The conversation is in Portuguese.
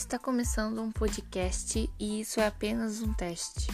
Está começando um podcast e isso é apenas um teste.